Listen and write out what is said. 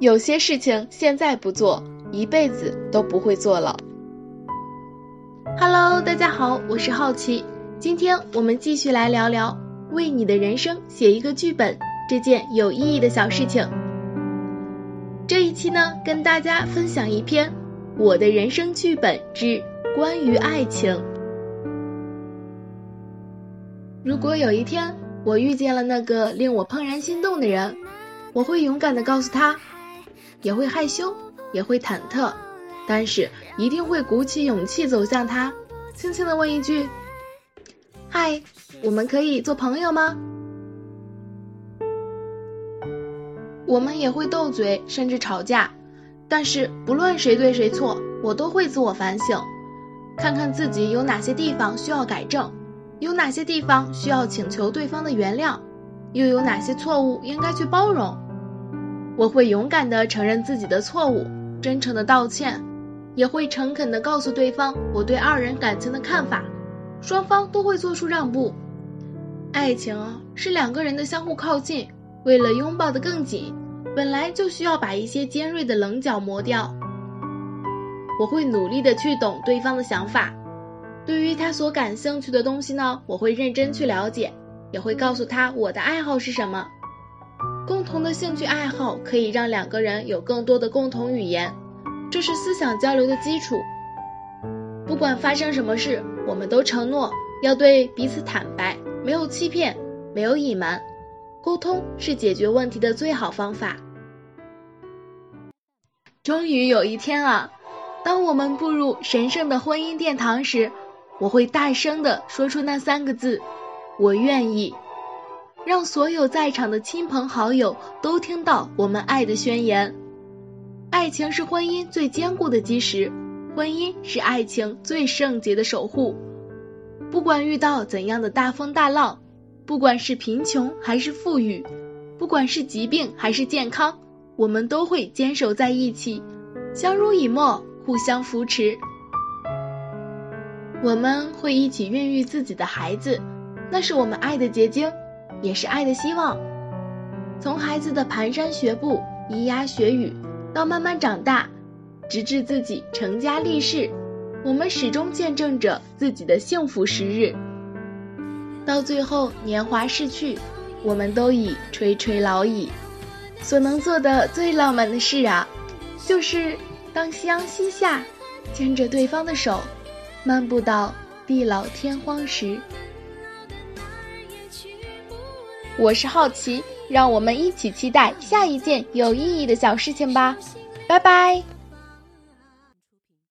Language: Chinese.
有些事情现在不做，一辈子都不会做了。Hello，大家好，我是好奇，今天我们继续来聊聊为你的人生写一个剧本这件有意义的小事情。这一期呢，跟大家分享一篇我的人生剧本之关于爱情。如果有一天我遇见了那个令我怦然心动的人，我会勇敢的告诉他。也会害羞，也会忐忑，但是一定会鼓起勇气走向他，轻轻的问一句：“嗨，我们可以做朋友吗？”我们也会斗嘴，甚至吵架，但是不论谁对谁错，我都会自我反省，看看自己有哪些地方需要改正，有哪些地方需要请求对方的原谅，又有哪些错误应该去包容。我会勇敢地承认自己的错误，真诚地道歉，也会诚恳地告诉对方我对二人感情的看法，双方都会做出让步。爱情是两个人的相互靠近，为了拥抱得更紧，本来就需要把一些尖锐的棱角磨掉。我会努力地去懂对方的想法，对于他所感兴趣的东西呢，我会认真去了解，也会告诉他我的爱好是什么。共同的兴趣爱好可以让两个人有更多的共同语言，这是思想交流的基础。不管发生什么事，我们都承诺要对彼此坦白，没有欺骗，没有隐瞒。沟通是解决问题的最好方法。终于有一天啊，当我们步入神圣的婚姻殿堂时，我会大声的说出那三个字：我愿意。让所有在场的亲朋好友都听到我们爱的宣言。爱情是婚姻最坚固的基石，婚姻是爱情最圣洁的守护。不管遇到怎样的大风大浪，不管是贫穷还是富裕，不管是疾病还是健康，我们都会坚守在一起，相濡以沫，互相扶持。我们会一起孕育自己的孩子，那是我们爱的结晶。也是爱的希望。从孩子的蹒跚学步、咿呀学语，到慢慢长大，直至自己成家立室，我们始终见证着自己的幸福时日。到最后年华逝去，我们都已垂垂老矣。所能做的最浪漫的事啊，就是当夕阳西下，牵着对方的手，漫步到地老天荒时。我是好奇，让我们一起期待下一件有意义的小事情吧，拜拜。